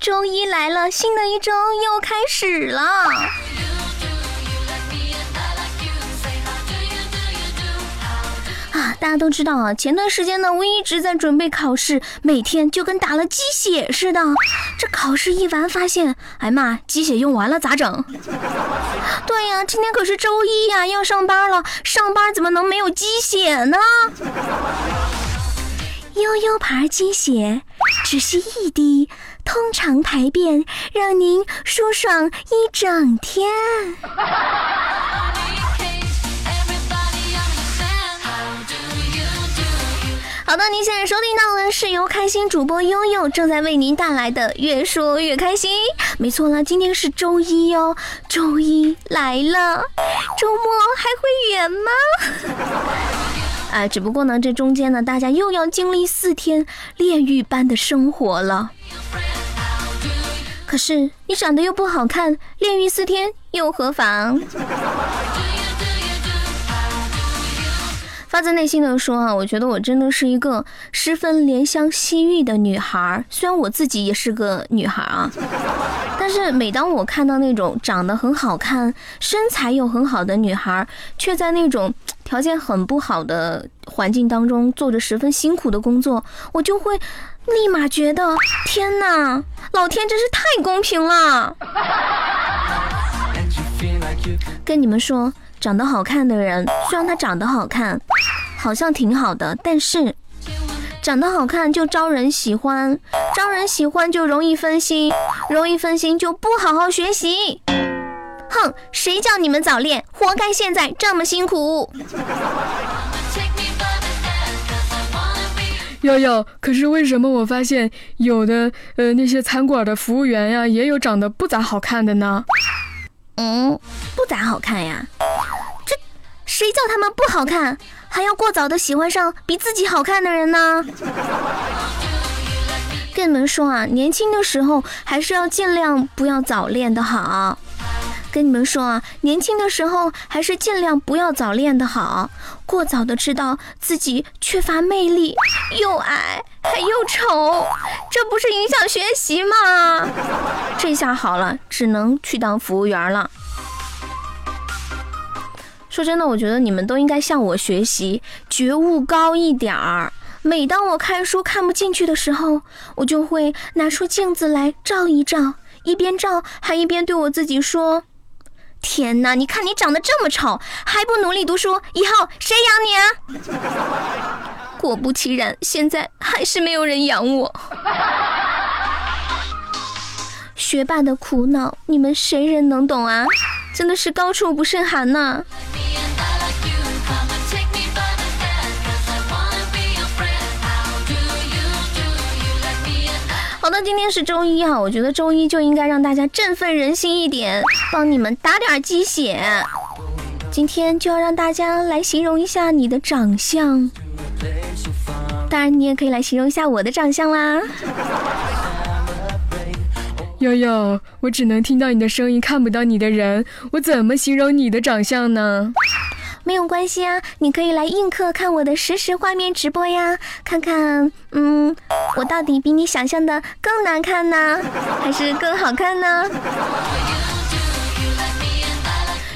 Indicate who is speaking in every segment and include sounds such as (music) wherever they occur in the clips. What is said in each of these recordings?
Speaker 1: 周一来了，新的一周又开始了。啊，大家都知道啊，前段时间呢，我一直在准备考试，每天就跟打了鸡血似的。这考试一完，发现，哎妈，鸡血用完了咋整？对呀，今天可是周一呀，要上班了，上班怎么能没有鸡血呢？悠悠牌鸡血，只需一滴，通常排便，让您舒爽一整天。好的，您现在收听到的是由开心主播悠悠正在为您带来的《越说越开心》。没错了，今天是周一哟，周一来了，周末还会远吗？哎，只不过呢，这中间呢，大家又要经历四天炼狱般的生活了。可是你长得又不好看，炼狱四天又何妨？发自内心的说啊，我觉得我真的是一个十分怜香惜玉的女孩。虽然我自己也是个女孩啊，但是每当我看到那种长得很好看、身材又很好的女孩，却在那种条件很不好的环境当中做着十分辛苦的工作，我就会立马觉得天哪，老天真是太公平了。跟你们说。长得好看的人，虽然他长得好看，好像挺好的，但是长得好看就招人喜欢，招人喜欢就容易分心，容易分心就不好好学习。哼，谁叫你们早恋，活该现在这么辛苦。
Speaker 2: 瑶瑶，可是为什么我发现有的呃那些餐馆的服务员呀，也有长得不咋好看的呢？
Speaker 1: 嗯，不咋好看呀。这谁叫他们不好看，还要过早的喜欢上比自己好看的人呢？跟你们说啊，年轻的时候还是要尽量不要早恋的好。跟你们说啊，年轻的时候还是尽量不要早恋的好。过早的知道自己缺乏魅力，又矮还又丑，这不是影响学习吗？(laughs) 这下好了，只能去当服务员了。说真的，我觉得你们都应该向我学习，觉悟高一点儿。每当我看书看不进去的时候，我就会拿出镜子来照一照，一边照还一边对我自己说。天哪！你看你长得这么丑，还不努力读书，以后谁养你啊？(laughs) 果不其然，现在还是没有人养我。学霸的苦恼，你们谁人能懂啊？真的是高处不胜寒呐。的，今天是周一啊，我觉得周一就应该让大家振奋人心一点，帮你们打点鸡血。今天就要让大家来形容一下你的长相，当然你也可以来形容一下我的长相啦。
Speaker 2: 悠悠，我只能听到你的声音，看不到你的人，我怎么形容你的长相呢？
Speaker 1: 没有关系啊，你可以来映客看我的实时画面直播呀，看看，嗯，我到底比你想象的更难看呢，还是更好看呢？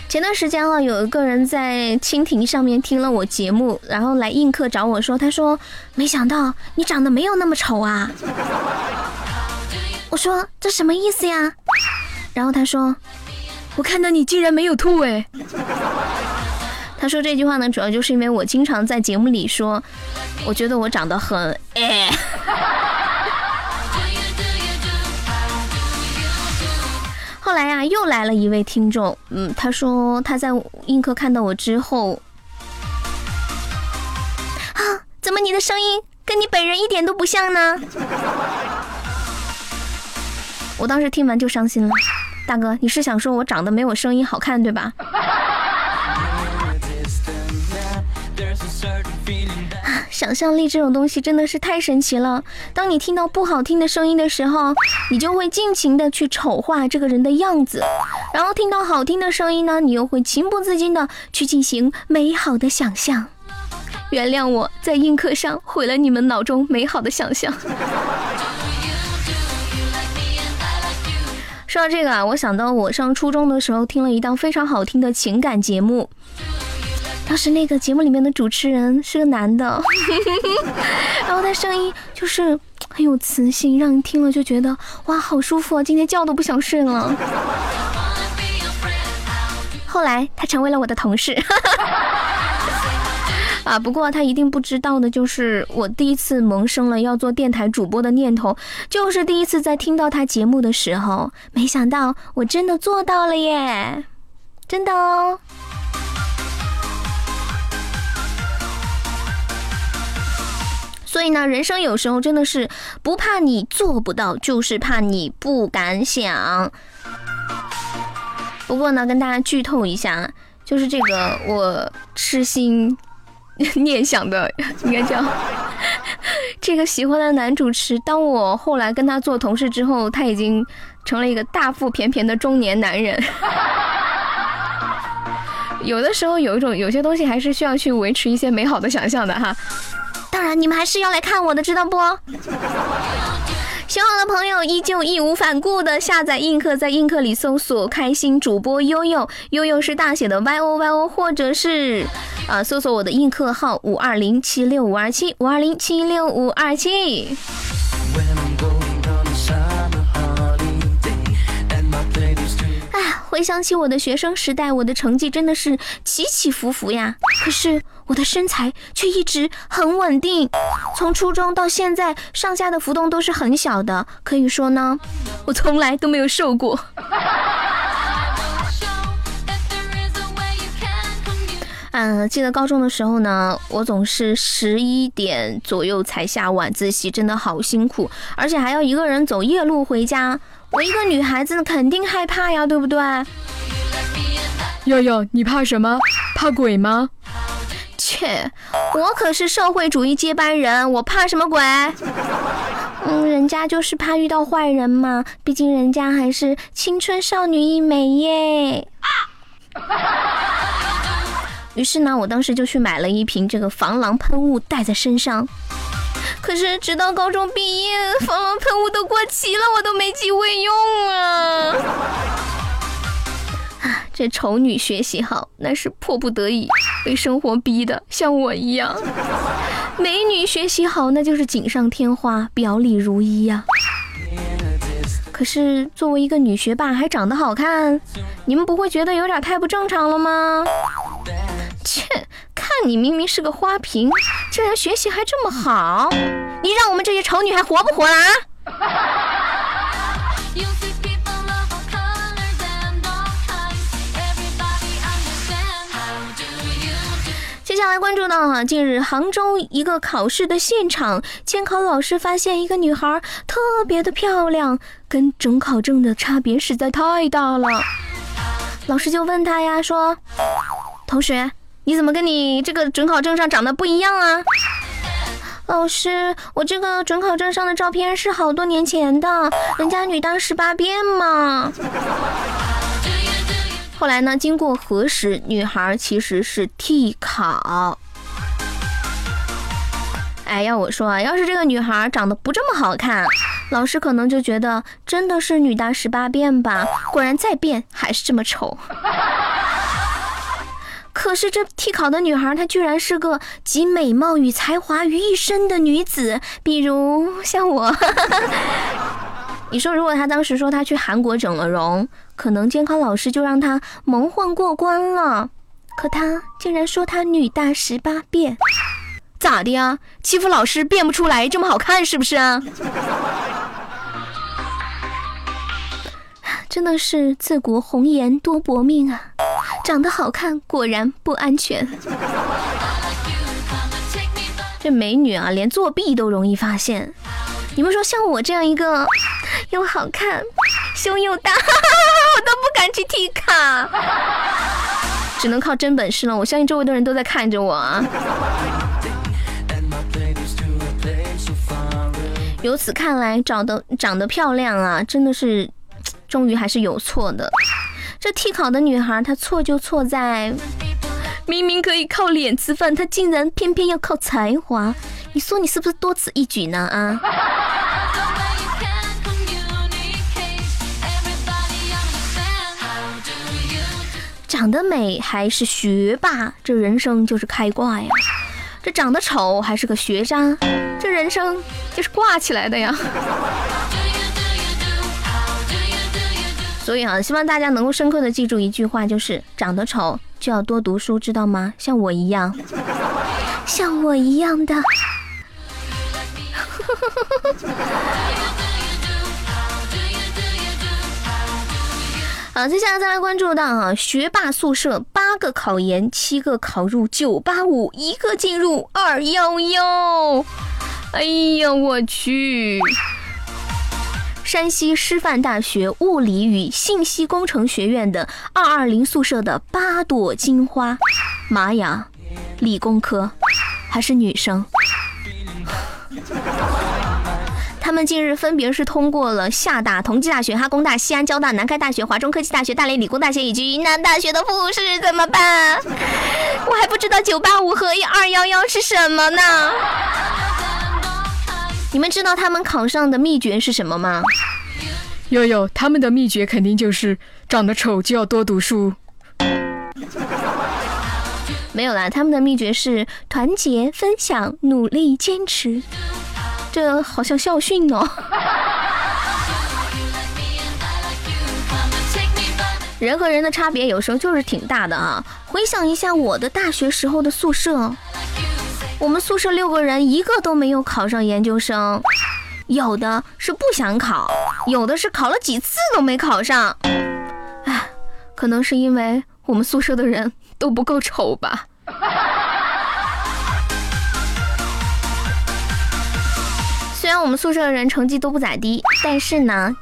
Speaker 1: 前段时间啊，有一个人在蜻蜓上面听了我节目，然后来映客找我说，他说没想到你长得没有那么丑啊。我说这什么意思呀？然后他说，
Speaker 2: 我看到你竟然没有吐哎。
Speaker 1: 他说这句话呢，主要就是因为我经常在节目里说，我觉得我长得很 (laughs) 哎。后来呀，又来了一位听众，嗯，他说他在映客看到我之后，啊，怎么你的声音跟你本人一点都不像呢？我当时听完就伤心了，大哥，你是想说我长得没我声音好看对吧？想象力这种东西真的是太神奇了。当你听到不好听的声音的时候，你就会尽情的去丑化这个人的样子；然后听到好听的声音呢，你又会情不自禁的去进行美好的想象。原谅我在映客上毁了你们脑中美好的想象。(laughs) 说到这个啊，我想到我上初中的时候听了一档非常好听的情感节目，当时那个节目里面的主持人是个男的，(laughs) 然后他声音就是很有磁性，让人听了就觉得哇好舒服啊，今天觉都不想睡了。后来他成为了我的同事。(laughs) 啊！不过他一定不知道的就是，我第一次萌生了要做电台主播的念头，就是第一次在听到他节目的时候，没想到我真的做到了耶！真的哦。所以呢，人生有时候真的是不怕你做不到，就是怕你不敢想。不过呢，跟大家剧透一下，就是这个我痴心。念想的应该叫 (laughs) 这个喜欢的男主持。当我后来跟他做同事之后，他已经成了一个大腹便便的中年男人。(laughs) 有的时候有一种有些东西还是需要去维持一些美好的想象的哈。你们还是要来看我的，知道不？喜欢的朋友依旧义无反顾的下载映客，在映客里搜索“开心主播悠悠”，悠悠是大写的 Y O Y O，或者是啊，搜索我的映客号五二零七六五二七五二零七六五二七。回想起我的学生时代，我的成绩真的是起起伏伏呀。可是我的身材却一直很稳定，从初中到现在，上下的浮动都是很小的。可以说呢，我从来都没有瘦过。嗯，记得高中的时候呢，我总是十一点左右才下晚自习，真的好辛苦，而且还要一个人走夜路回家。我一个女孩子肯定害怕呀，对不对？
Speaker 2: 悠悠，你怕什么？怕鬼吗？
Speaker 1: 切，我可是社会主义接班人，我怕什么鬼？嗯，人家就是怕遇到坏人嘛，毕竟人家还是青春少女一枚耶。于是呢，我当时就去买了一瓶这个防狼喷雾，带在身上。可是直到高中毕业，防狼喷雾都过期了，我都没机会用啊！啊，这丑女学习好，那是迫不得已，被生活逼的，像我一样；美女学习好，那就是锦上添花，表里如一呀。可是作为一个女学霸，还长得好看，你们不会觉得有点太不正常了吗？切！看你明明是个花瓶，竟然学习还这么好，你让我们这些丑女还活不活了啊？接下来关注到啊，近日杭州一个考试的现场，监考老师发现一个女孩特别的漂亮，跟准考证的差别实在太大了。老师就问她呀，说，同学。你怎么跟你这个准考证上长得不一样啊？老师，我这个准考证上的照片是好多年前的，人家女大十八变嘛。后来呢，经过核实，女孩其实是替考。哎，要我说啊，要是这个女孩长得不这么好看，老师可能就觉得真的是女大十八变吧。果然再变还是这么丑。可是这替考的女孩，她居然是个集美貌与才华于一身的女子，比如像我。(laughs) 你说，如果她当时说她去韩国整了容，可能监考老师就让她蒙混过关了。可她竟然说她女大十八变，咋的呀？欺负老师变不出来这么好看是不是啊？(sighs) 真的是自古红颜多薄命啊！长得好看果然不安全。(laughs) 这美女啊，连作弊都容易发现。你们说像我这样一个 (laughs) 又好看、胸又大，(laughs) 我都不敢去替卡，只能靠真本事了。我相信周围的人都在看着我啊。由此看来，长得长得漂亮啊，真的是。终于还是有错的，这替考的女孩她错就错在明明可以靠脸吃饭，她竟然偏偏要靠才华。你说你是不是多此一举呢？啊！长得美还是学霸，这人生就是开挂呀；这长得丑还是个学渣，这人生就是挂起来的呀。所以啊，希望大家能够深刻的记住一句话，就是长得丑就要多读书，知道吗？像我一样，像我一样的。(laughs) 好，接下来再来关注到啊，学霸宿舍八个考研，七个考入九八五，一个进入二幺幺。哎呀，我去！山西师范大学物理与信息工程学院的二二零宿舍的八朵金花，妈呀，理工科还是女生？(laughs) 他们近日分别是通过了厦大、同济大学、哈工大、西安交大、南开大学、华中科技大学、大连理工大学以及云南大学的复试，怎么办？我还不知道九八五和二幺幺是什么呢？你们知道他们考上的秘诀是什么吗？
Speaker 2: 悠悠，他们的秘诀肯定就是长得丑就要多读书。
Speaker 1: 没有啦，他们的秘诀是团结、分享、努力、坚持。这好像校训哦。人和人的差别有时候就是挺大的啊。回想一下我的大学时候的宿舍。我们宿舍六个人，一个都没有考上研究生，有的是不想考，有的是考了几次都没考上。唉，可能是因为我们宿舍的人都不够丑吧。(laughs) 虽然我们宿舍的人成绩都不咋地，但是呢，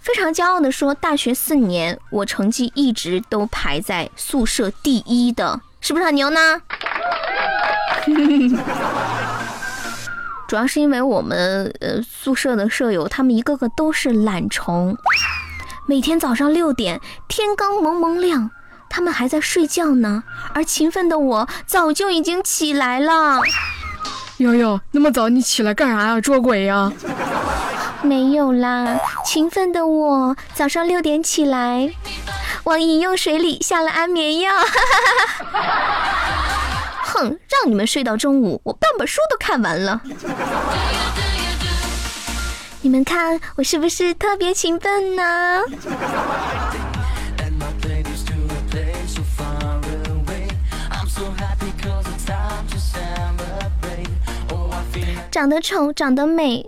Speaker 1: 非常骄傲的说，大学四年我成绩一直都排在宿舍第一的，是不是很牛呢？(laughs) 主要是因为我们呃宿舍的舍友，他们一个个都是懒虫，每天早上六点，天刚蒙蒙亮，他们还在睡觉呢，而勤奋的我早就已经起来了。
Speaker 2: 悠悠，那么早你起来干啥呀？捉鬼呀？
Speaker 1: 没有啦，勤奋的我早上六点起来，往饮用水里下了安眠药。(laughs) 哼，让你们睡到中午，我半本书都看完了。你们看我是不是特别勤奋呢？长得丑，长得美，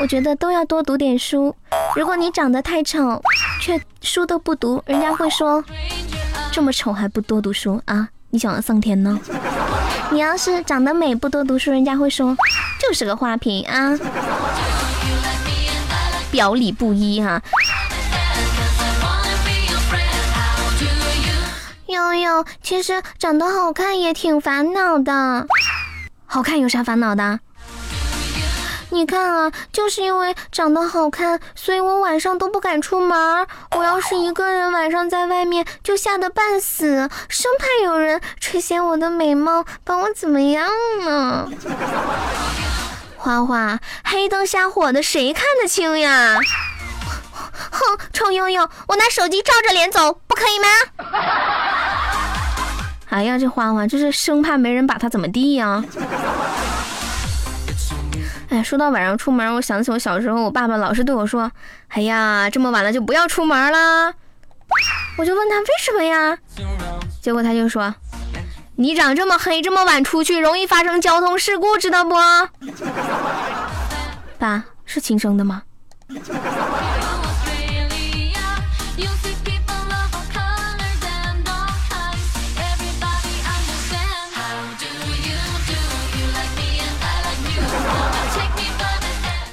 Speaker 1: 我觉得都要多读点书。如果你长得太丑，却书都不读，人家会说这么丑还不多读书啊？你想要上天呢？你要是长得美不多读书，人家会说就是个花瓶啊，表里不一哈。悠悠，其实长得好看也挺烦恼的，好看有啥烦恼的？你看啊，就是因为长得好看，所以我晚上都不敢出门。我要是一个人晚上在外面，就吓得半死，生怕有人垂涎我的美貌，把我怎么样呢？(laughs) 花花，黑灯瞎火的，谁看得清呀？哼，臭悠悠，我拿手机照着脸走，不可以吗？(laughs) 哎呀，这花花，这是生怕没人把他怎么地呀？哎，说到晚上出门，我想起我小时候，我爸爸老是对我说：“哎呀，这么晚了就不要出门了。”我就问他为什么呀？结果他就说：“你长这么黑，这么晚出去容易发生交通事故，知道不？” (laughs) 爸是亲生的吗？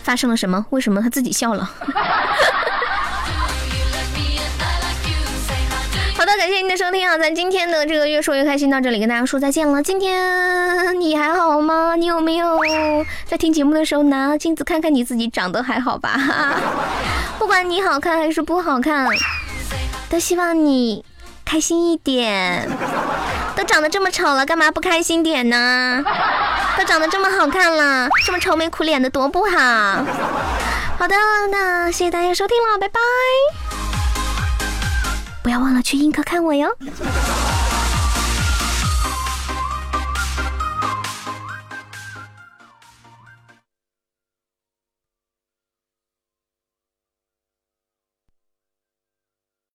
Speaker 1: 发生了什么？为什么他自己笑了？(laughs) 好的，感谢您的收听啊！咱今天的这个越说越开心到这里跟大家说再见了。今天你还好吗？你有没有在听节目的时候拿镜子看看你自己长得还好吧？(laughs) 不管你好看还是不好看，都希望你开心一点。都长得这么丑了，干嘛不开心点呢？都长得这么好看了，这么愁眉苦脸的多不好。好的，那谢谢大家收听了，拜拜。不要忘了去映客看我哟。